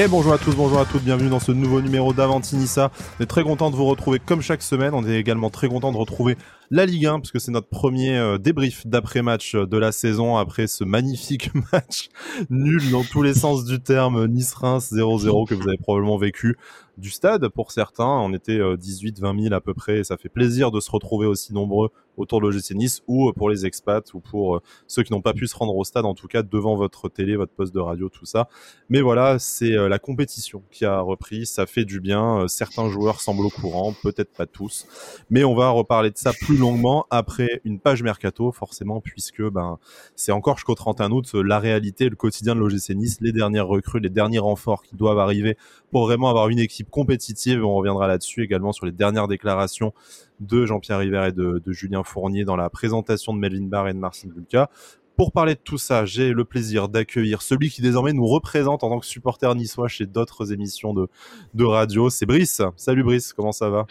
Et bonjour à tous, bonjour à toutes, bienvenue dans ce nouveau numéro d'Avantinissa. On est très content de vous retrouver comme chaque semaine. On est également très content de retrouver la Ligue 1 parce que c'est notre premier euh, débrief d'après-match de la saison après ce magnifique match nul dans tous les sens du terme Nice-Reims 0-0 que vous avez probablement vécu du stade pour certains. On était 18-20 euh, 000 à peu près et ça fait plaisir de se retrouver aussi nombreux autour de l'OGC Nice ou euh, pour les expats ou pour euh, ceux qui n'ont pas pu se rendre au stade, en tout cas devant votre télé, votre poste de radio, tout ça. Mais voilà, c'est la compétition qui a repris, ça fait du bien. Certains joueurs semblent au courant, peut-être pas tous, mais on va reparler de ça plus longuement après une page mercato, forcément, puisque ben c'est encore jusqu'au 31 août la réalité, le quotidien de l'OGC Nice, les dernières recrues, les derniers renforts qui doivent arriver pour vraiment avoir une équipe compétitive. On reviendra là-dessus également sur les dernières déclarations de Jean-Pierre River et de, Julien Fournier dans la présentation de Melvin Barr et de Marcin Bulka. Pour parler de tout ça, j'ai le plaisir d'accueillir celui qui désormais nous représente en tant que supporter niçois chez d'autres émissions de, de radio. C'est Brice. Salut Brice, comment ça va?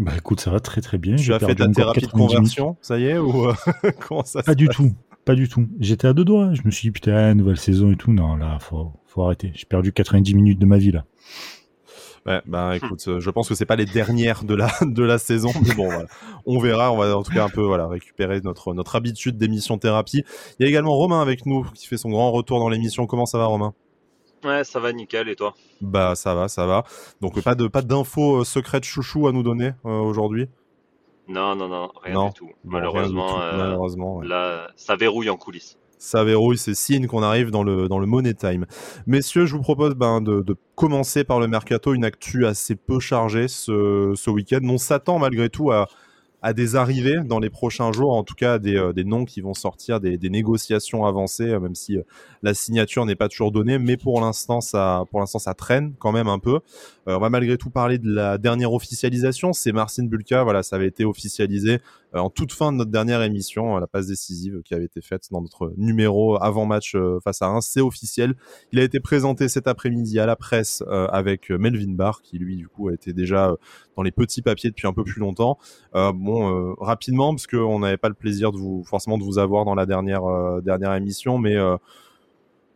Bah écoute, ça va très très bien. Tu as fait ta thérapie de conversion, ça y est ou euh, comment ça Pas du tout, pas du tout. J'étais à deux doigts. Je me suis dit putain, nouvelle saison et tout. Non, là, faut, faut arrêter. J'ai perdu 90 minutes de ma vie là. Ouais, bah hmm. écoute, euh, je pense que c'est pas les dernières de la de la saison, mais bon, voilà. on verra. On va en tout cas un peu voilà récupérer notre notre habitude d'émission thérapie. Il y a également Romain avec nous qui fait son grand retour dans l'émission. Comment ça va, Romain? Ouais, ça va nickel. Et toi? Bah ça va, ça va. Donc pas de pas d'infos euh, secrètes chouchou à nous donner euh, aujourd'hui? Non, non, non, rien du tout. Malheureusement, malheureusement là, ça verrouille en coulisses ça verrouille, c'est signe qu'on arrive dans le, dans le money time. Messieurs, je vous propose ben, de, commencer par le mercato, une actu assez peu chargée ce, ce week-end. On s'attend malgré tout à, à des arrivées dans les prochains jours, en tout cas des, euh, des noms qui vont sortir, des, des négociations avancées, euh, même si euh, la signature n'est pas toujours donnée, mais pour l'instant ça, pour l'instant ça traîne quand même un peu. on va malgré tout parler de la dernière officialisation, c'est Marcin Bulka, voilà, ça avait été officialisé en toute fin de notre dernière émission, la passe décisive qui avait été faite dans notre numéro avant match face à Reims, c'est officiel. Il a été présenté cet après-midi à la presse avec Melvin Barr, qui lui du coup a été déjà dans les petits papiers depuis un peu plus longtemps. bon, euh, rapidement parce qu'on n'avait pas le plaisir de vous forcément de vous avoir dans la dernière euh, dernière émission, mais euh,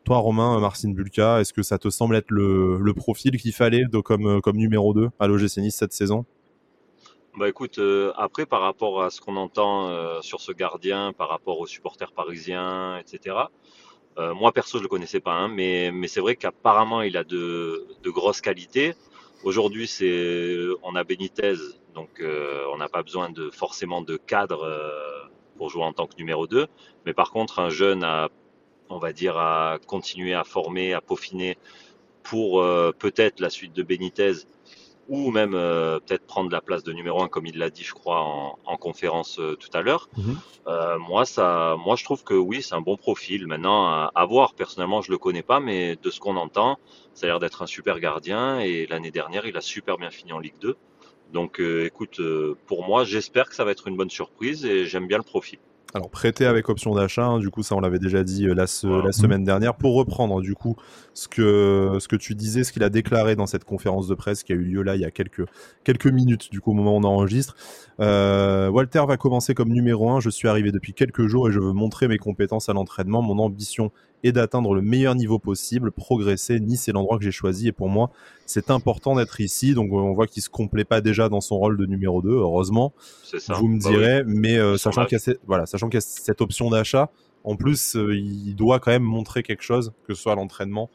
toi, Romain, Marcin Bulka, est-ce que ça te semble être le, profil qu'il fallait de, comme, comme numéro 2 à l'OGC Nice cette saison? Bah écoute, après par rapport à ce qu'on entend sur ce gardien, par rapport aux supporters parisiens, etc. moi perso je le connaissais pas, hein, mais, mais c'est vrai qu'apparemment il a de, de grosses qualités. Aujourd'hui c'est on a Benitez donc euh, on n'a pas besoin de forcément de cadre euh, pour jouer en tant que numéro 2. Mais par contre, un jeune a, on va dire, à continuer à former, à peaufiner pour euh, peut-être la suite de Benitez ou même peut-être prendre la place de numéro 1 comme il l'a dit je crois en, conférence tout à l'heure. Mhm. moi ça moi je trouve que oui, c'est un bon profil. Maintenant à, voir personnellement, je le connais pas mais de ce qu'on entend, ça a l'air d'être un super gardien et l'année dernière, il a super bien fini en Ligue 2. Donc euh, écoute, euh, pour moi, j'espère que ça va être une bonne surprise et j'aime bien le profil. Alors prêté avec option d'achat, hein, du coup ça on l'avait déjà dit euh, la, la, semaine dernière. Pour reprendre du coup ce que, ce que tu disais, ce qu'il a déclaré dans cette conférence de presse qui a eu lieu là il y a quelques, quelques minutes du coup au moment où on enregistre. Euh, Walter va commencer comme numéro 1, je suis arrivé depuis quelques jours et je veux montrer mes compétences à l'entraînement. Mon ambition est d'atteindre le meilleur niveau possible, progresser. Nice est l'endroit que j'ai choisi et pour moi c'est important d'être ici. Donc on voit qu'il se complaît pas déjà dans son rôle de numéro 2, heureusement. Ça. Vous me bah direz, mais euh, sachant qu'il y, voilà, sachant qu'il y a cette option d'achat, en plus, euh, il doit quand même montrer quelque chose, que ce soit à l'entraînement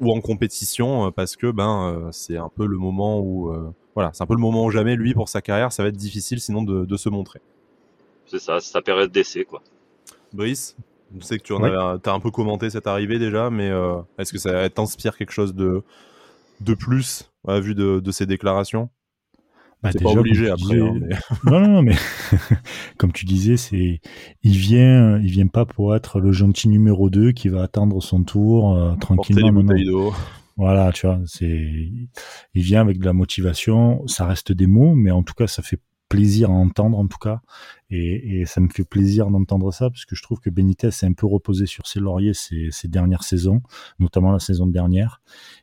ou en compétition, euh, parce que ben c'est un peu le moment où voilà, c'est un peu le moment où jamais lui pour sa carrière, ça va être difficile sinon de, se montrer. C'est ça, c'est sa période d'essai quoi. Brice, je sais que tu en as, un peu commenté cette arrivée déjà, mais est-ce que ça t'inspire quelque chose de de plus à vue de, de ces déclarations? Bah, c'est pas obligé après. Hein, non, non, non, mais comme tu disais, c'est il vient, il vient pas pour être le gentil numéro 2 qui va attendre son tour euh, tranquillement. Voilà, tu vois, c'est il vient avec de la motivation. Ça reste des mots, mais en tout cas, ça fait plaisir à entendre en tout cas. Et, et ça me fait plaisir d'entendre ça parce que je trouve que Benitez s'est un peu reposé sur ses lauriers ces, dernières saisons, notamment la saison dernière.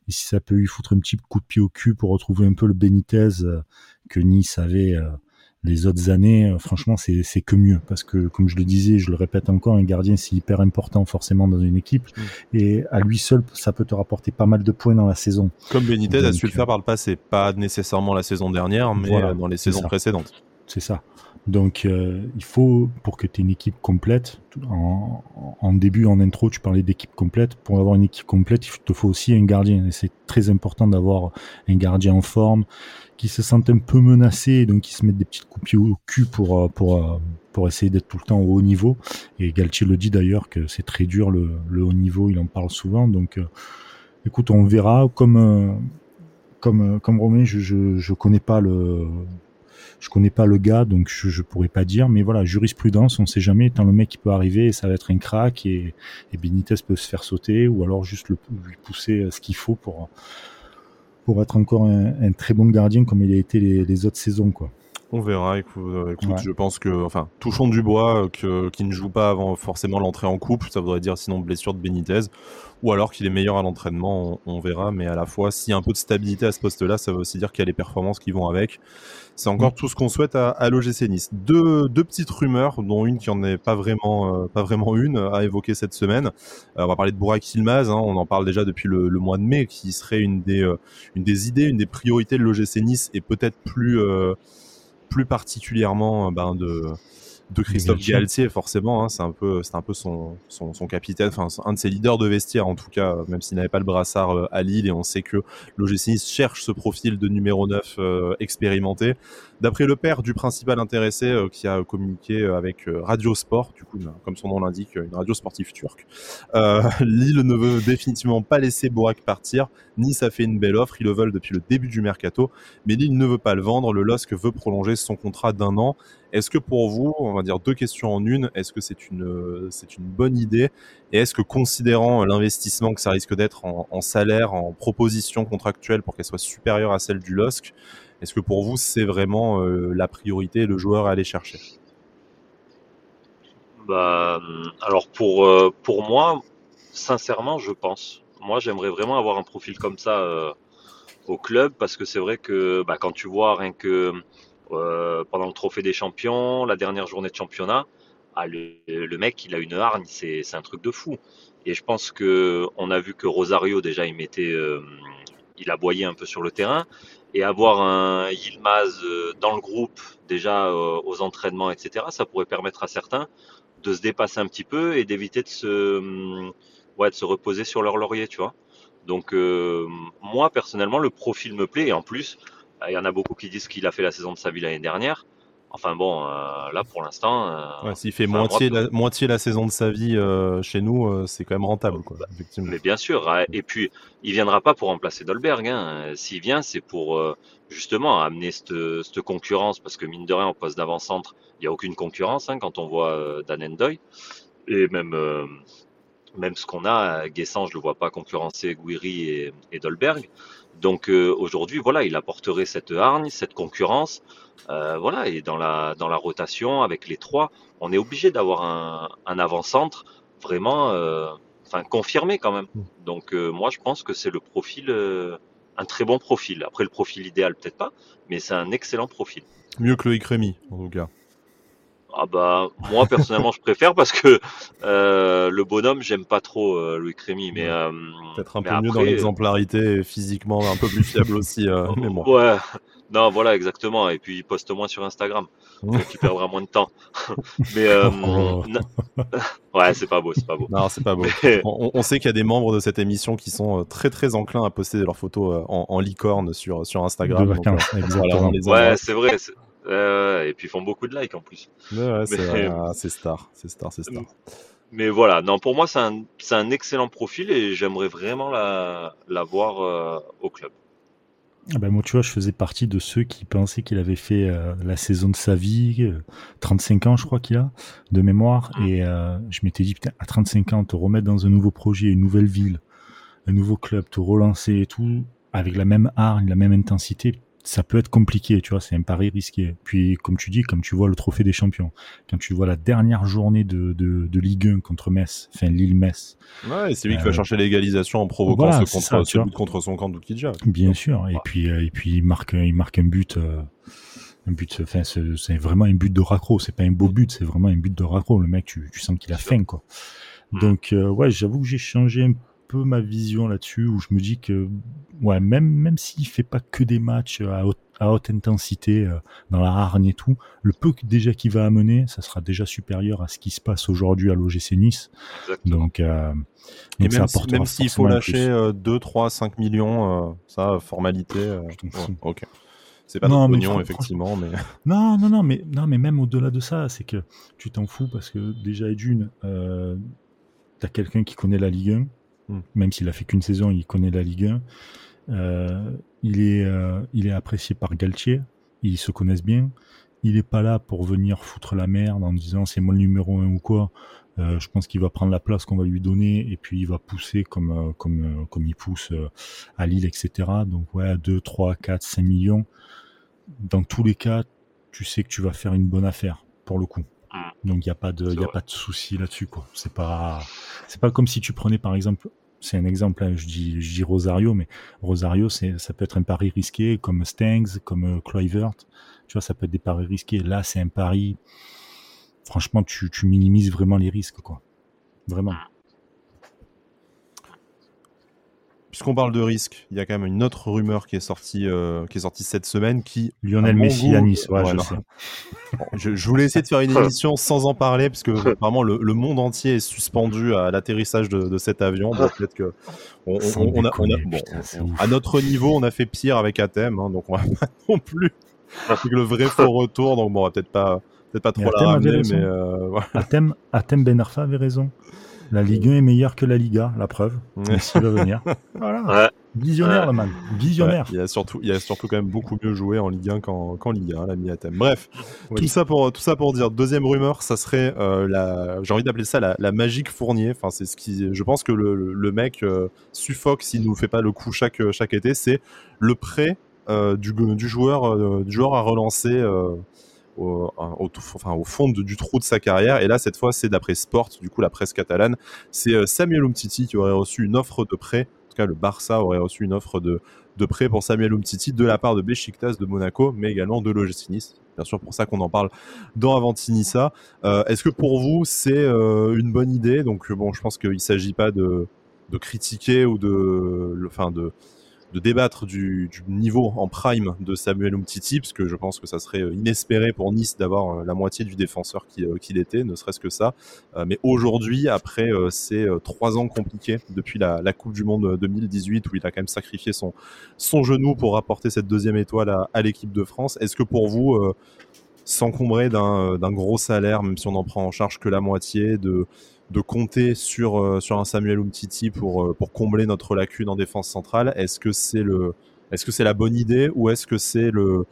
Et si ça peut lui foutre un petit coup de pied au cul pour retrouver un peu le Benitez euh, que Nice avait euh, les autres années, euh, franchement, c'est que mieux. Parce que, comme je le disais, je le répète encore, un gardien, c'est hyper important forcément dans une équipe. Mm. Et à lui seul, ça peut te rapporter pas mal de points dans la saison. Comme Benitez a su le faire par le passé. Pas nécessairement la saison dernière, mais dans les saisons précédentes. C'est ça. Donc euh, il faut, pour que tu aies une équipe complète, en, début, en intro, tu parlais d'équipe complète. Pour avoir une équipe complète, il te faut aussi un gardien. Et c'est très important d'avoir un gardien en forme, qui se sent un peu menacé, donc qui se met des petites coupies au cul pour, euh, pour, euh, pour essayer d'être tout le temps au haut niveau. Et Galtier le dit d'ailleurs que c'est très dur le, haut niveau, il en parle souvent. Donc écoute, on verra. Comme, comme, comme Romain, je, je connais pas le je connais pas le gars, donc je, je pourrais pas dire. Mais voilà, jurisprudence, on sait jamais. Tant le mec qui peut arriver, ça va être un crack et, et Benitez peut se faire sauter ou alors juste lui pousser ce qu'il faut pour pour être encore un, très bon gardien comme il a été les, autres saisons, quoi. On verra. Écoute, euh, je pense que, enfin, touchons du bois, euh, que qui ne joue pas avant forcément l'entrée en coupe. Ça voudrait dire sinon blessure de Benitez ou alors qu'il est meilleur à l'entraînement, on, verra. Mais à la fois, s'il y a un peu de stabilité à ce poste-là, ça veut aussi dire qu'il y a les performances qui vont avec. C'est encore mm. tout ce qu'on souhaite à, à l'OGC Nice. Deux, deux petites rumeurs, dont une qui en est pas vraiment, euh, pas vraiment une, à évoquer cette semaine. Euh, on va parler de Bourak Ilmaz, hein, on en parle déjà depuis le, le, mois de mai, qui serait une des, euh, une des idées, une des priorités de l'OGC Nice et peut-être plus, plus particulièrement ben, de de Christophe Galtier, forcément. Hein, c'est un peu, c'est un peu son, son, son, capitaine, enfin un de ses leaders de vestiaire en tout cas, même s'il n'avait pas le brassard euh, à Lille. Et on sait que l'OGC cherche ce profil de numéro 9 euh, expérimenté. D'après le père du principal intéressé euh, qui a communiqué avec Radio Sport, du coup, comme son nom l'indique, une radio sportive turque, Lille ne veut définitivement pas laisser Borak partir. Nice a fait une belle offre, ils le veulent depuis le début du mercato, mais Lille ne veut pas le vendre. Le LOSC veut prolonger son contrat d'un an. Est-ce que pour vous, on va dire deux questions en une, est-ce que c'est une, c'est une bonne idée? Et est-ce que considérant l'investissement que ça risque d'être en, salaire, en proposition contractuelle pour qu'elle soit supérieure à celle du LOSC, est-ce que pour vous c'est vraiment euh, la priorité, le joueur à aller chercher? Bah, alors pour, euh, pour moi, sincèrement, je pense. Moi, j'aimerais vraiment avoir un profil comme ça euh, au club parce que c'est vrai que bah, quand tu vois rien que euh, pendant le trophée des champions, la dernière journée de championnat, ah, le, mec, il a une hargne, c'est un truc de fou. Et je pense que on a vu que Rosario déjà, il mettait, euh, il aboyait un peu sur le terrain, et avoir un Yilmaz euh, dans le groupe déjà aux entraînements, etc. Ça pourrait permettre à certains de se dépasser un petit peu et d'éviter de se, ouais, de se reposer sur leur laurier, tu vois. Donc moi personnellement, le profil me plaît et en plus, il y en a beaucoup qui disent qu'il a fait la saison de sa vie l'année dernière. Enfin bon, euh, là pour l'instant. Euh, s'il fait moitié, la, moitié la saison de sa vie euh, chez nous, c'est quand même rentable, quoi, effectivement. Mais bien sûr. Et puis, il viendra pas pour remplacer Dolberg. Hein. S'il vient, c'est pour justement amener cette, cette, concurrence, parce que mine de rien, au poste d'avant-centre, il n'y a aucune concurrence hein, quand on voit Dan Endoy. Et même, même ce qu'on a, Guessant, je le vois pas concurrencer Guiri et, Dolberg. Donc euh, aujourd'hui, voilà, il apporterait cette hargne, cette concurrence, euh, voilà, et dans la dans la rotation avec les trois, on est obligé d'avoir un, un avant-centre vraiment, euh, enfin confirmé quand même. Donc moi, je pense que c'est le profil, un très bon profil. Après le profil idéal, peut-être pas, mais c'est un excellent profil. Mieux que Loïc Rémy, en tout cas. Ah bah moi personnellement je préfère parce que euh, le bonhomme j'aime pas trop euh, Louis Crémy mais euh, peut-être un peu mieux dans l'exemplarité physiquement un peu plus fiable aussi mais bon. ouais. Non voilà exactement. Et puis il poste moins sur Instagram. Donc il perdra moins de temps. Mais oh. ouais c'est pas beau c'est pas beau. Non c'est pas beau. On, sait qu'il y a des membres de cette émission qui sont très très enclins à poster leurs photos en, licorne sur sur Instagram. Ouais c'est vrai et puis ils font beaucoup de likes en plus. Ouais, c'est star, c'est star, c'est star. Mais voilà, non, pour moi c'est un, un, excellent profil et j'aimerais vraiment la, la voir euh, au club. Ah ben moi, tu vois, je faisais partie de ceux qui pensaient qu'il avait fait euh, la saison de sa vie, 35 euh, ans, je crois qu'il a, de mémoire. Mm. Et je m'étais dit, putain, à 35 ans, te remettre dans un nouveau projet, une nouvelle ville, un nouveau club, te relancer et tout, avec la même hargne, la même intensité, ça peut être compliqué, tu vois, c'est un pari risqué. Puis, comme tu dis, comme tu vois le trophée des champions, quand tu vois la dernière journée de, de, de Ligue 1 contre Metz, enfin Lille-Metz. Ouais, c'est lui qui va euh, chercher l'égalisation en provoquant ce, contre, contre son camp d'Oukidja. Bien sûr, et puis, euh, et puis il marque, il marque un but. Euh, un but, enfin, c'est vraiment un but de raccro. C'est pas un beau but, c'est vraiment un but de raccro. Le mec, tu, tu sens qu'il a faim, quoi. Mm. Donc, euh, ouais, j'avoue que j'ai changé un peu ma vision là-dessus, où je me dis que, ouais, même, même s'il fait pas que des matchs à haute, à haute intensité euh, dans la hargne et tout, le peu que déjà qu'il va amener, ça sera déjà supérieur à ce qui se passe aujourd'hui à l'OGC Nice. Donc, euh, et même, même s'il faut lâcher 2, 3, 5 millions, euh, ça, formalité. Euh, ok. C'est pas non, pognon, effectivement, mais. Non, non, non, mais, non, mais même au-delà de ça, c'est que tu t'en fous parce que déjà, et d'une, euh, t'as quelqu'un qui connaît la Ligue 1, hmm. même s'il a fait qu'une saison, il connaît la Ligue 1. Euh, il, est, euh, il est apprécié par Galtier, ils se connaissent bien. Il est pas là pour venir foutre la merde en disant c'est moi le numéro 1 ou quoi. Euh, je pense qu'il va prendre la place qu'on va lui donner et puis il va pousser comme euh, comme comme il pousse à Lille, etc. Donc ouais, 2, 3, 4, 5 millions. Dans tous les cas, tu sais que tu vas faire une bonne affaire pour le coup. Donc il y a pas de il y a pas de souci là-dessus quoi. C'est pas c'est pas comme si tu prenais par exemple c'est un exemple, hein, je, dis, je dis Rosario, mais Rosario, c'est, ça peut être un pari risqué, comme Stangs, comme Kluivert. Tu vois, ça peut être des paris risqués. Là, c'est un pari franchement, tu, minimises vraiment les risques, quoi. Vraiment. Puisqu'on parle de risques, il y a quand même une autre rumeur qui est sortie, euh, qui est sortie cette semaine, qui Lionel Messi à Nice. Ouais, je, je, voulais essayer de faire une émission sans en parler, parce que vraiment le, monde entier est suspendu à l'atterrissage de, cet avion. peut-être que on, a, à notre niveau, on a fait pire avec Athènes, hein, donc on va pas non plus avec le vrai faux retour. Donc bon, on va peut-être pas peut pas trop la ramener, mais euh, Athènes, Ben Arfa avait raison. La Ligue 1 est meilleure que la Liga, la preuve. S'il va venir. Voilà. Visionnaire, le man. Visionnaire. il, y a surtout, il y a surtout quand même beaucoup mieux joué en Ligue 1 qu'en Ligue 1, l'ami Athènes. Bref, tout, ça pour, tout ça pour dire, deuxième rumeur, ça serait, euh, la, j'ai envie d'appeler ça la, la, magique Fournier. Enfin, c'est ce qui, je pense que le, le mec euh, suffoque s'il nous fait pas le coup chaque, chaque été, c'est le prêt du, du, joueur, du joueur à relancer au, fond du trou de sa carrière. Et là, cette fois, c'est d'après Sport, du coup, la presse catalane. C'est euh, Samuel Umtiti qui aurait reçu une offre de prêt. En tout cas, le Barça aurait reçu une offre de, de prêt pour Samuel Umtiti de la part de Besiktas de Monaco, mais également de l'OGC. Bien sûr, pour ça qu'on en parle dans Avantinissa. Euh, Est-ce que pour vous, c'est euh, une bonne idée? Donc, bon, je pense qu'il ne s'agit pas de, de critiquer ou de, enfin, de, de débattre du, niveau en prime de Samuel Umtiti, parce que je pense que ça serait euh, inespéré pour Nice d'avoir euh, la moitié du défenseur euh, qu'il était, ne serait-ce que ça. mais aujourd'hui, après ces trois ans compliqués depuis la, Coupe du Monde 2018, où il a quand même sacrifié son, son genou pour apporter cette deuxième étoile à, l'équipe de France, est-ce que pour vous, s'encombrer d'un gros salaire, même si on n'en prend en charge que la moitié, de de compter sur, euh, sur un Samuel Umtiti pour, euh, pour combler notre lacune en défense centrale. Est-ce que c'est le est-ce que c'est la bonne idée ou est-ce que c'est le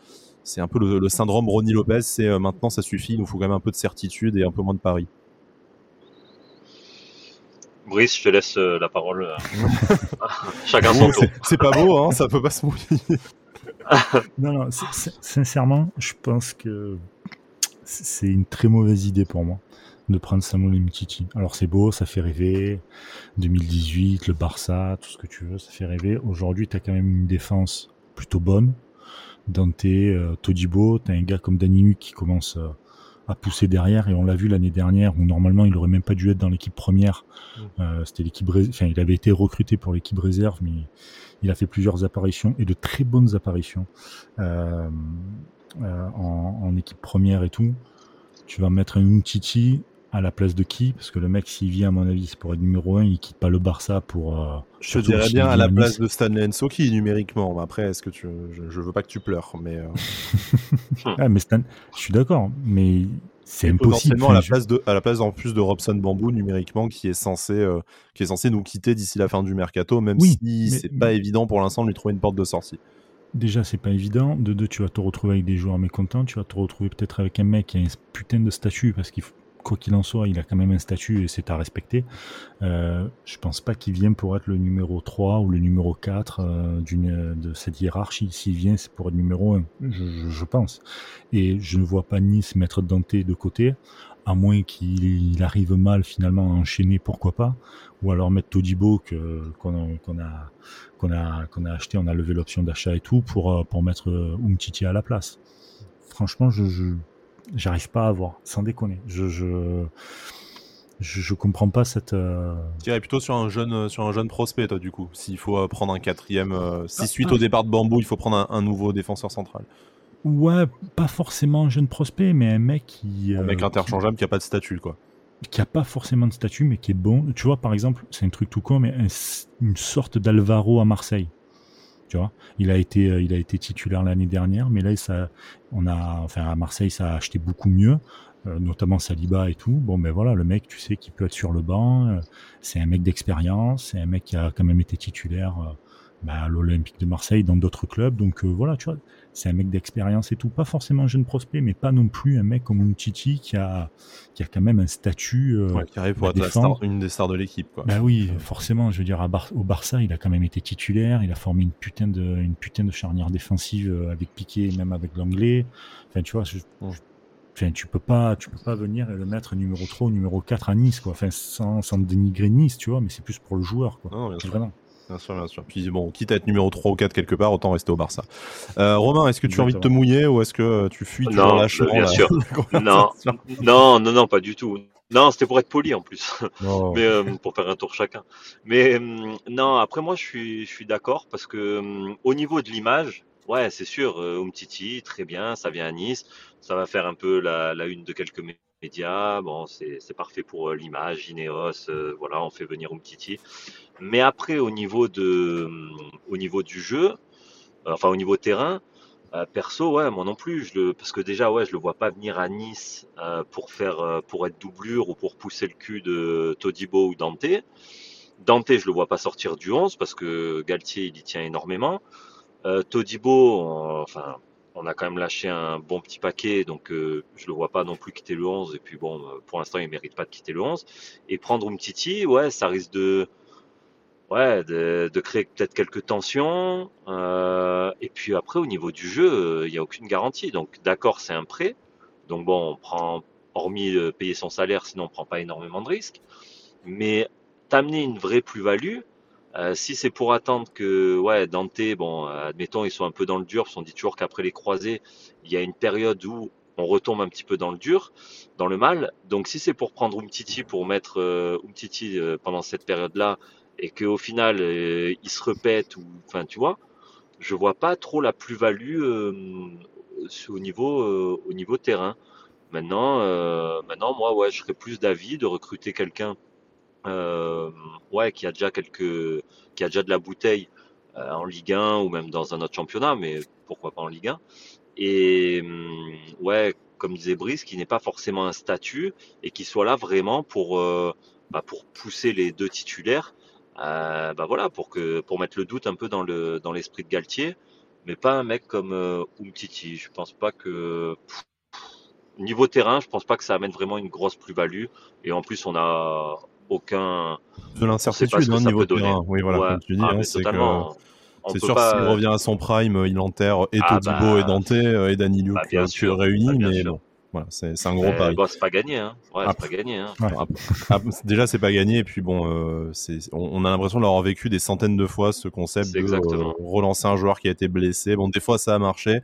c'est un peu le, syndrome Ronnie Lopez, c'est euh, maintenant ça suffit, il nous faut quand même un peu de certitude et un peu moins de paris. Brice, je te laisse la parole. Chacun son tour. C'est pas beau, hein, ça peut pas se mouiller. non, non, sincèrement, je pense que c'est une très mauvaise idée pour moi de prendre Samuel Mtiti. Alors c'est beau, ça fait rêver. 2018, le Barça, tout ce que tu veux, ça fait rêver. Aujourd'hui, tu as quand même une défense plutôt bonne. Dante, euh, Todibo, tu as un gars comme Daninu qui commence euh, à pousser derrière et on l'a vu l'année dernière où normalement il aurait même pas dû être dans l'équipe première. Mm. Euh, c'était l'équipe enfin il avait été recruté pour l'équipe réserve mais il a fait plusieurs apparitions et de très bonnes apparitions euh, en, en, équipe première et tout. Tu vas mettre un Umtiti à la place de qui? Parce que le mec, s'il vient, à mon avis, c'est pour être numéro 1, il quitte pas le Barça pour. Euh, je te dirais bien à la place de Stanley Nsoki numériquement. Après, est-ce que tu, je, veux pas que tu pleures, mais. Euh... ah, mais Stan... je suis d'accord, mais c'est impossible. à la place de, à la place en plus de Robson Bambou numériquement, qui est censé, euh, qui est censé nous quitter d'ici la fin du mercato, même si c'est pas évident pour l'instant de lui trouver une porte de sortie. Déjà, c'est pas évident. De deux, tu vas te retrouver avec des joueurs mécontents. Tu vas te retrouver peut-être avec un mec qui a un putain de statut parce qu'il faut quoi qu'il en soit, il a quand même un statut et c'est à respecter. Euh, je pense pas qu'il vienne pour être le numéro 3 ou le numéro 4 euh, de cette hiérarchie. S'il vient, c'est pour être numéro 1, je, pense. Et je ne vois pas Nice mettre Dante de côté, à moins qu'il arrive mal finalement à enchaîner, pourquoi pas. Ou alors mettre Todibo qu'on, a, a, a, acheté, on a levé l'option d'achat et tout, pour, euh, pour mettre Umtiti à la place. franchement, je, j'arrive pas à voir, sans déconner. Je, je, je, comprends pas cette. Euh... Tu irais plutôt sur un jeune, sur un jeune prospect, toi, du coup. S'il faut euh, prendre un quatrième, euh, si ah, suite ah. au départ de Bambou, il faut prendre un, nouveau défenseur central. Ouais, pas forcément un jeune prospect, mais un mec qui. Un mec interchangeable qui... a pas de statut, quoi. Qui a pas forcément de statut, mais qui est bon. Tu vois, par exemple, c'est un truc tout con, mais une sorte d'Alvaro à Marseille. Tu vois, il a été, euh, il a été titulaire l'année dernière, mais là, ça, on a, enfin, à Marseille, ça a acheté beaucoup mieux. Euh, notamment Saliba et tout. Bon, ben voilà, le mec, tu sais, qui peut être sur le banc. Euh, c'est un mec d'expérience, c'est un mec qui a quand même été titulaire bah, à l'Olympique de Marseille, dans d'autres clubs. Donc voilà, tu vois, c'est un mec d'expérience et tout. Pas forcément un jeune prospect, mais pas non plus un mec comme Umtiti qui a, qui a quand même un statut. Euh, qui arrive pour être une des stars de l'équipe. Bah oui, forcément. Je veux dire, à au Barça, il a quand même été titulaire. Il a formé une putain de, une putain de charnière défensive euh, avec Piqué, même avec l'anglais. Enfin, tu vois, Enfin, tu peux pas, tu peux pas venir et le mettre numéro 3 ou numéro 4 à Nice, quoi. Enfin, sans, sans dénigrer Nice, tu vois, mais c'est plus pour le joueur, quoi. Non. Vraiment. Bien sûr, bien sûr. Puis bon, quitte à être numéro 3 ou 4 quelque part, autant rester au Barça. Euh, Romain, est-ce que tu as envie de te mouiller ou est-ce que tu fuis Non, la bien sûr. non, non, non, non, pas du tout. Non, c'était pour être poli en plus, mais euh, pour faire un tour chacun. Mais euh, non, après moi, je suis, je suis d'accord parce que au niveau de l'image, ouais, c'est sûr, Umtiti, très bien, ça vient à Nice, ça va faire un peu la, la une de quelques Bon, c'est parfait pour l'image, Ineos, voilà, on fait venir Umtiti. Mais après, au niveau, de, au niveau du jeu, enfin au niveau terrain, euh, perso, ouais, moi non plus. Je le, parce que déjà, ouais, je le vois pas venir à Nice euh, pour faire, euh, pour être doublure ou pour pousser le cul de Todibo ou Dante. Dante, je le vois pas sortir du 11 parce que Galtier, il y tient énormément. Todibo, enfin, on a quand même lâché un bon petit paquet, donc je le vois pas non plus quitter le 11. Et puis bon, pour l'instant, il mérite pas de quitter le 11. Et prendre Umtiti, ouais, ça risque de ouais, de, de créer peut-être quelques tensions. Euh, et puis après, au niveau du jeu, il n'y a aucune garantie. Donc d'accord, c'est un prêt. Donc bon, on prend, hormis payer son salaire, sinon on prend pas énormément de risques. Mais t'amener une vraie plus-value, euh, si c'est pour attendre que, ouais, Dante, bon, admettons, ils sont un peu dans le dur, qu'on dit toujours qu'après les croisés, il y a une période où on retombe un petit peu dans le dur, dans le mal. Donc si c'est pour prendre Umtiti pour mettre euh, Umtiti euh, pendant cette période-là et qu'au final euh, il se répète ou enfin tu vois je vois pas trop la plus-value euh, au niveau euh, au niveau terrain maintenant maintenant moi ouais je serais plus d'avis de recruter quelqu'un ouais qui a déjà quelques qui a déjà de la bouteille en Ligue 1 ou même dans un autre championnat mais pourquoi pas en Ligue 1 et hum, ouais comme disait Brice qui n'est pas forcément un statut et qui soit là vraiment pour bah, pour pousser les deux titulaires euh, bah voilà, pour que pour mettre le doute un peu dans le dans l'esprit de Galtier, mais pas un mec comme euh, Umtiti. Je pense pas que niveau terrain, je pense pas que ça amène vraiment une grosse plus-value. Et en plus, on a aucun de l'incertitude au hein, niveau terrain. Oui, voilà, comme tu dis, ah, hein, c'est c'est sûr, s'il revient à son prime, il enterre et ah, Todibo bah, et Dante euh, et Danilo bah, réunis, bah, mais bon. Voilà, c'est un gros pari. c'est pas gagné, hein. Ouais, pas gagné, hein. déjà, c'est pas gagné, et puis bon, euh, on, on, a l'impression d'avoir vécu des centaines de fois ce concept de euh, relancer un joueur qui a été blessé. Bon, des fois, ça a marché.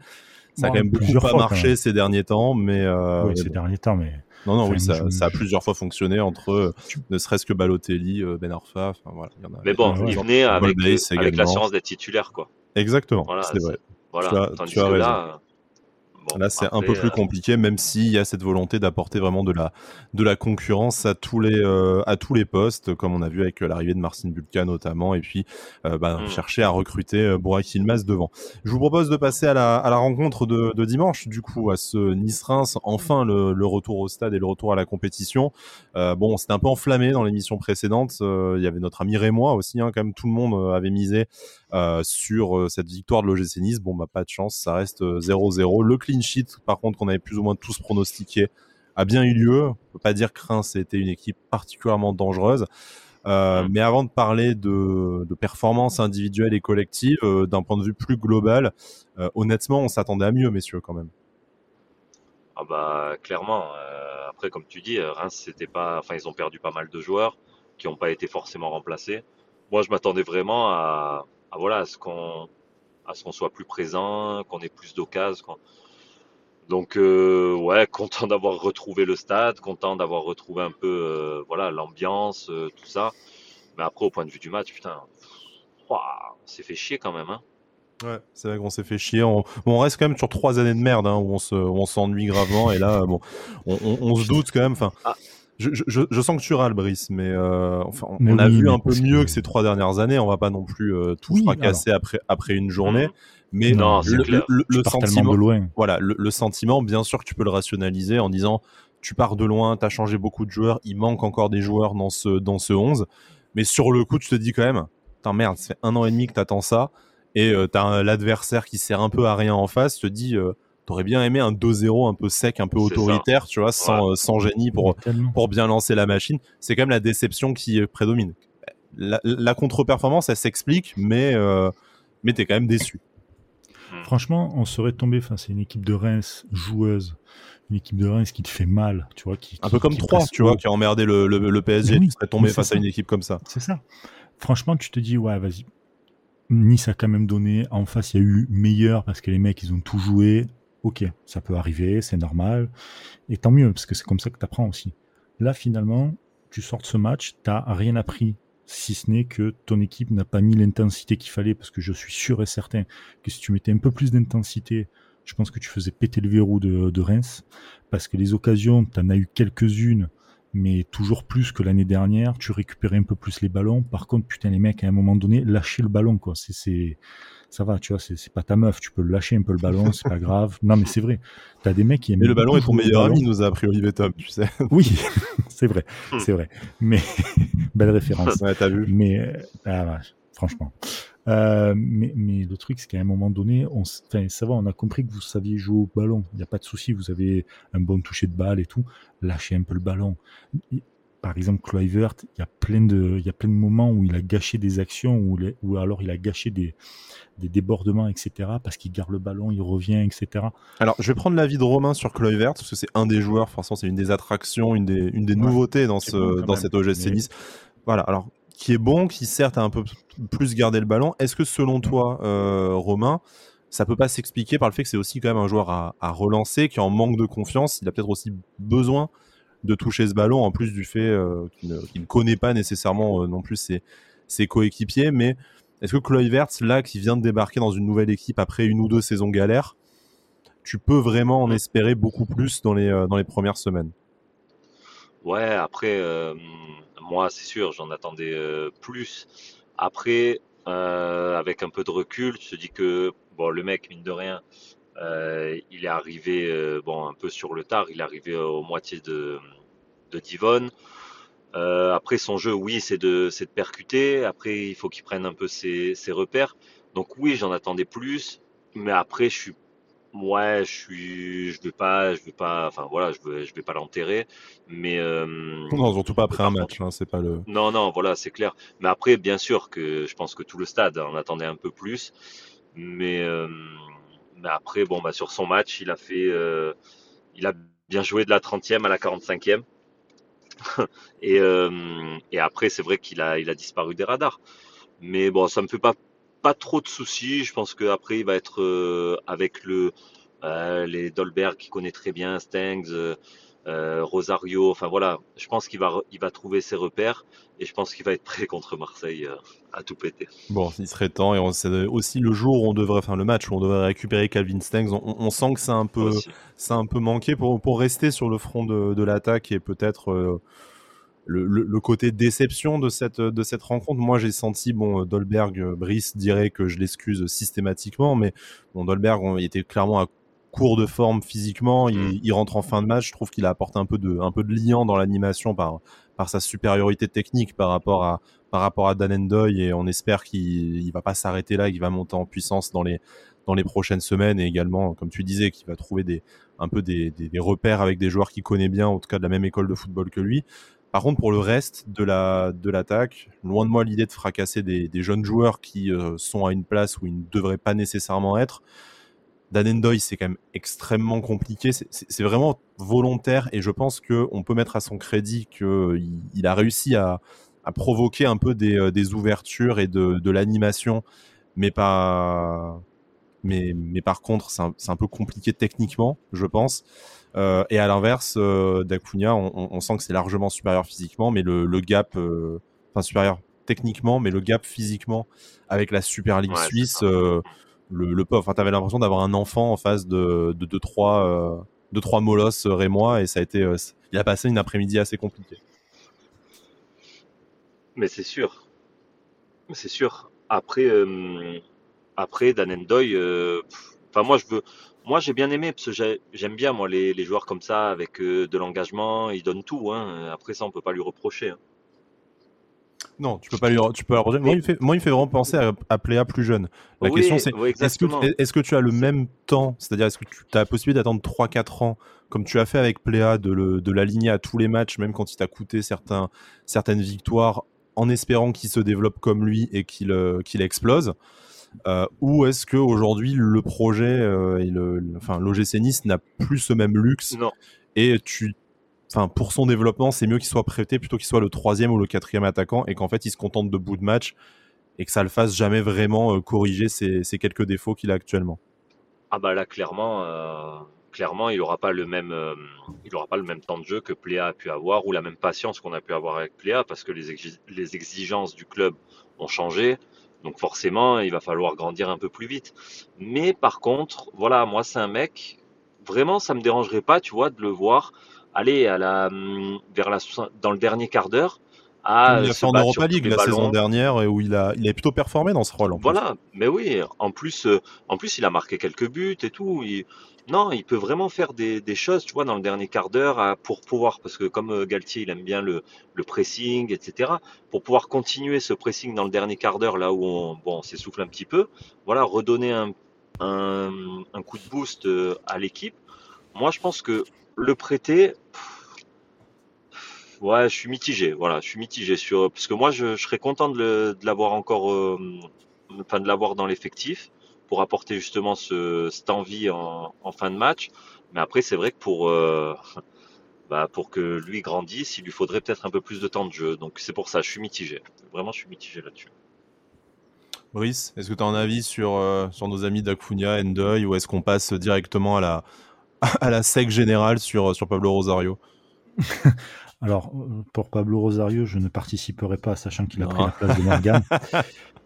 Ça a quand même beaucoup pas marché ces derniers temps, mais. Euh, oui, ces derniers temps, mais. Non, non, oui, ça, ça, a plusieurs fois fonctionné entre euh, ne serait-ce que Balotelli, euh, Ben Arfa. Enfin, voilà, y en a, mais bon, il venait avec, avec l'assurance d'être titulaire, quoi. Exactement, c'est vrai. Voilà, tu as, tu as raison. Là, Là, c'est un peu plus euh, compliqué, même s'il y a cette volonté d'apporter vraiment de la, de la concurrence à tous, les, euh, à tous les postes, comme on a vu avec l'arrivée de Marcin Bulka notamment, et puis euh, bah, mm. chercher à recruter euh, Burak Ilmaz devant. Je vous propose de passer à la, à la rencontre de, de dimanche, du coup, à ce Nice-Reims, enfin le, le, retour au stade et le retour à la compétition. bon, c'était un peu enflammé dans l'émission précédente. Il y avait notre ami Rémois aussi, hein, quand même, tout le monde avait misé sur cette victoire de l'OGC Nice. Bon, bah, pas de chance, ça reste 0-0. Le clean sheet, par contre, qu'on avait plus ou moins tous pronostiqué, a bien eu lieu. On peut pas dire que Reims était une équipe particulièrement dangereuse. Euh, mais avant de parler de, de performance individuelle et collective, euh, d'un point de vue plus global, euh, honnêtement, on s'attendait à mieux, messieurs, quand même. Ah bah clairement. après, comme tu dis, Reims, c'était pas, enfin, ils ont perdu pas mal de joueurs qui n'ont pas été forcément remplacés. Moi, je m'attendais vraiment à, voilà, à ce qu'on, à ce qu'on soit plus présent, qu'on ait plus d'occasions. Donc ouais, content d'avoir retrouvé le stade, content d'avoir retrouvé un peu voilà l'ambiance, tout ça. Mais après au point de vue du match, putain, on s'est fait chier quand même. Hein. Ouais, c'est vrai qu'on s'est fait chier. On... on, reste quand même sur trois années de merde hein, où on se, on s'ennuie gravement. et là, bon, on, on, se doute quand même. Enfin, ah. Je, je, je, sens que tu râles, Brice, mais euh, enfin, on, a vu un peu mieux que... ces trois dernières années. On va pas non plus euh, tout fracasser après après une journée. Mmh. Mais non, le, le, sentiment, loin. voilà, le, sentiment, bien sûr que tu peux le rationaliser en disant, tu pars de loin, tu as changé beaucoup de joueurs, il manque encore des joueurs dans ce dans ce 11. Mais sur le coup, tu te dis quand même, putain merde, ça fait un an et demi que t'attends ça et euh, t'as l'adversaire qui sert un peu à rien en face, te dis euh, t'aurais bien aimé un 2-0 un peu sec, un peu autoritaire, tu vois, sans, euh, sans génie pour, pour bien lancer la machine. C'est quand même la déception qui prédomine. La, contre-performance, elle s'explique, mais, mais t'es quand même déçu. Hmm. Franchement, on serait tombé, enfin, c'est une équipe de Reims joueuse, une équipe de Reims qui te fait mal, tu vois. Qui, un peu comme 3, tu vois, qui a emmerdé le, le, PSG, qui serait tombé face à une équipe comme ça. C'est ça. Franchement, tu te dis, ouais, vas-y, Nice a quand même donné. En face, il y a eu meilleur parce que les mecs, ils ont tout joué. Ok, ça peut arriver, c'est normal. Et tant mieux, parce que c'est comme ça que tu apprends aussi. Là, finalement, tu sors de ce match, t'as rien appris, si ce n'est que ton équipe n'a pas mis l'intensité qu'il fallait, parce que je suis sûr et certain que si tu mettais un peu plus d'intensité, je pense que tu faisais péter le verrou de, de Reims, parce que les occasions, tu en as eu quelques-unes mais toujours plus que l'année dernière. Tu récupérais un peu plus les ballons. Par contre, putain, les mecs, à un moment donné, lâcher le ballon, quoi. C'est, c'est, ça va, tu vois, c'est, c'est pas ta meuf. Tu peux lâcher un peu le ballon, c'est pas grave. Non, mais c'est vrai. T'as des mecs qui aiment. Mais le ballon est ton meilleur ami, nous a appris Olivier Tom, tu sais. Oui, c'est vrai, c'est vrai. Mais, belle référence. Ouais, t'as vu. Mais, euh, ah, franchement. Euh, mais, mais, le truc, c'est qu'à un moment donné, on, ça va, on a compris que vous saviez jouer au ballon. Il n'y a pas de souci, vous avez un bon toucher de balle et tout. Lâchez un peu le ballon. Par exemple, Kluivert, il y a plein de, il y a plein de moments où il a gâché des actions, ou ou alors il a gâché des, des débordements, etc. Parce qu'il garde le ballon, il revient, etc. Alors, je vais prendre l'avis de Romain sur Kluivert, parce que c'est un des joueurs, forcément, c'est une des attractions, une des, une des nouveautés dans ce, dans cet OGC Nice. Voilà. Alors, qui est bon, qui certes a un peu plus gardé le ballon. Est-ce que selon toi, euh, Romain, ça peut pas s'expliquer par le fait que c'est aussi quand même un joueur à, relancer, qui en manque de confiance. Il a peut-être aussi besoin de toucher ce ballon, en plus du fait euh, qu'il ne, connaît pas nécessairement euh, non plus ses, ses coéquipiers. Mais est-ce que Kluivert, là, qui vient de débarquer dans une nouvelle équipe après une ou deux saisons galères, tu peux vraiment en espérer beaucoup plus dans les, dans les premières semaines? Ouais, après, moi, c'est sûr, j'en attendais euh, plus. Après, euh, avec un peu de recul, tu te dis que bon, le mec, mine de rien, euh, il est arrivé bon, un peu sur le tard, il est arrivé aux moitiés de, de Divonne. après, son jeu, oui, c'est de, de percuter. Après, il faut qu'il prenne un peu ses, ses repères. Donc oui, j'en attendais plus. Mais après, je suis Ouais, je suis, je vais pas, je vais pas, enfin voilà, je vais, je vais pas l'enterrer, mais euh, non, surtout pas après un match, hein, c'est pas le. Non, non, voilà, c'est clair. Mais après, bien sûr que je pense que tout le stade en attendait un peu plus, mais euh, mais après, bon, bah sur son match, il a fait, euh, il a bien joué de la 30e à la 45e, et et après, c'est vrai qu'il a, il a disparu des radars. Mais bon, ça me fait pas pas trop de soucis. Je pense qu'après, il va être euh, avec le euh, les Dolberg qui connaît très bien, Stengs, euh, Rosario. Enfin voilà, je pense qu'il va il va trouver ses repères et je pense qu'il va être prêt contre Marseille à tout péter. Bon, il serait temps et c'est aussi le jour où on devrait, enfin le match où on devrait récupérer Calvin Stengs. On, sent que c'est un peu, c'est un peu manqué pour pour rester sur le front de, de l'attaque et peut-être le, côté déception de cette, de cette rencontre, moi j'ai senti, bon, Dolberg, euh, Brice dirait que je l'excuse systématiquement, mais bon, Dolberg, il était clairement à court de forme physiquement, il, mm. rentre en fin de match, je trouve qu'il a apporté un peu de, un peu de liant dans l'animation par, par sa supériorité technique par rapport à, par rapport à Danendoy et on espère qu'il ne va pas s'arrêter là, qu'il va monter en puissance dans les, dans les prochaines semaines et également, comme tu disais, qu'il va trouver des, un peu des, des, des repères avec des joueurs qu'il connaît bien, en tout cas de la même école de football que lui. Par contre, pour le reste de la de l'attaque, loin de moi l'idée de fracasser des, des jeunes joueurs qui euh, sont à une place où ils ne devraient pas nécessairement être. Danendoy, c'est quand même extrêmement compliqué. C'est vraiment volontaire et je pense que on peut mettre à son crédit qu'il il a réussi à, à, provoquer un peu des, euh, des ouvertures et de, de l'animation, mais pas mais, mais par contre, c'est un, peu compliqué techniquement, je pense. Euh, et à l'inverse, euh, Dacunia, on, on, sent que c'est largement supérieur physiquement, mais le, le gap, euh, enfin supérieur techniquement, mais le gap physiquement avec la Super League suisse, euh, le, le pauvre. Enfin, t'avais l'impression d'avoir un enfant en face de de deux trois, de trois molosses rémois, et ça a été, il a passé une après-midi assez compliquée. Mais c'est sûr, c'est sûr. Après, après Dan Endoy, euh, enfin moi je veux, moi j'ai bien aimé parce que j'aime bien moi les, les, joueurs comme ça avec euh, de l'engagement, ils donnent tout. Hein. Après ça, on peut pas lui reprocher. Hein. Non, tu peux pas lui, tu peux moi, il fait, moi, il fait vraiment penser à, à Pléa plus jeune. La question, c'est est-ce que, est que, tu as le même temps, c'est-à-dire est-ce que tu as la possibilité d'attendre 3-4 ans, comme tu as fait avec Pléa, de, l'aligner à tous les matchs, même quand il t'a coûté certains, certaines victoires, en espérant qu'il se développe comme lui et qu'il euh, qu'il explose? Euh, ou est-ce que aujourd'hui le projet euh, et le, enfin l'OGC Nice n'a plus ce même luxe non. et tu enfin pour son développement c'est mieux qu'il soit prêté plutôt qu'il soit le troisième ou le quatrième attaquant et qu'en fait il se contente de bout de match et que ça le fasse jamais vraiment corriger ces, ces, quelques défauts qu'il a actuellement ah bah là clairement clairement, il n'aura pas le même, euh, il aura pas le même temps de jeu que Pléa a pu avoir ou la même patience qu'on a pu avoir avec Pléa parce que les exigences du club ont changé. Donc forcément, il va falloir grandir un peu plus vite. Mais par contre, voilà, moi c'est un mec, vraiment, ça me dérangerait pas, tu vois, de le voir aller à la, hum, vers la, dans le dernier quart d'heure, à il a fait en Europa League la saison dernière et où il a, il a plutôt performé dans ce rôle. En voilà, mais oui, en plus, euh, en plus, il a marqué quelques buts et tout. Il, non, il peut vraiment faire des, choses, tu vois, dans le dernier quart d'heure pour pouvoir, parce que comme euh, Galtier, il aime bien le, pressing, etc., pour pouvoir continuer ce pressing dans le dernier quart d'heure, là où on, bon, s'essouffle un petit peu, voilà, redonner un, un, coup de boost euh, à l'équipe. Moi, je pense que le prêter, ouais, je suis mitigé, voilà, je suis mitigé sur, parce que moi, je, serais content de l'avoir encore, euh, enfin, de l'avoir dans l'effectif pour apporter justement ce, cette envie en, en, fin de match. Mais après, c'est vrai que pour, euh, bah, pour que lui grandisse, il lui faudrait peut-être un peu plus de temps de jeu. Donc c'est pour ça, je suis mitigé. Vraiment, je suis mitigé là-dessus. Brice, est-ce que tu as un avis sur, euh, sur nos amis d'Acunia, Endoy, ou est-ce qu'on passe directement à la, à la sec générale sur, sur Pablo Rosario? Alors, euh, pour Pablo Rosario, je ne participerai pas, sachant qu'il a pris la place de Morgan.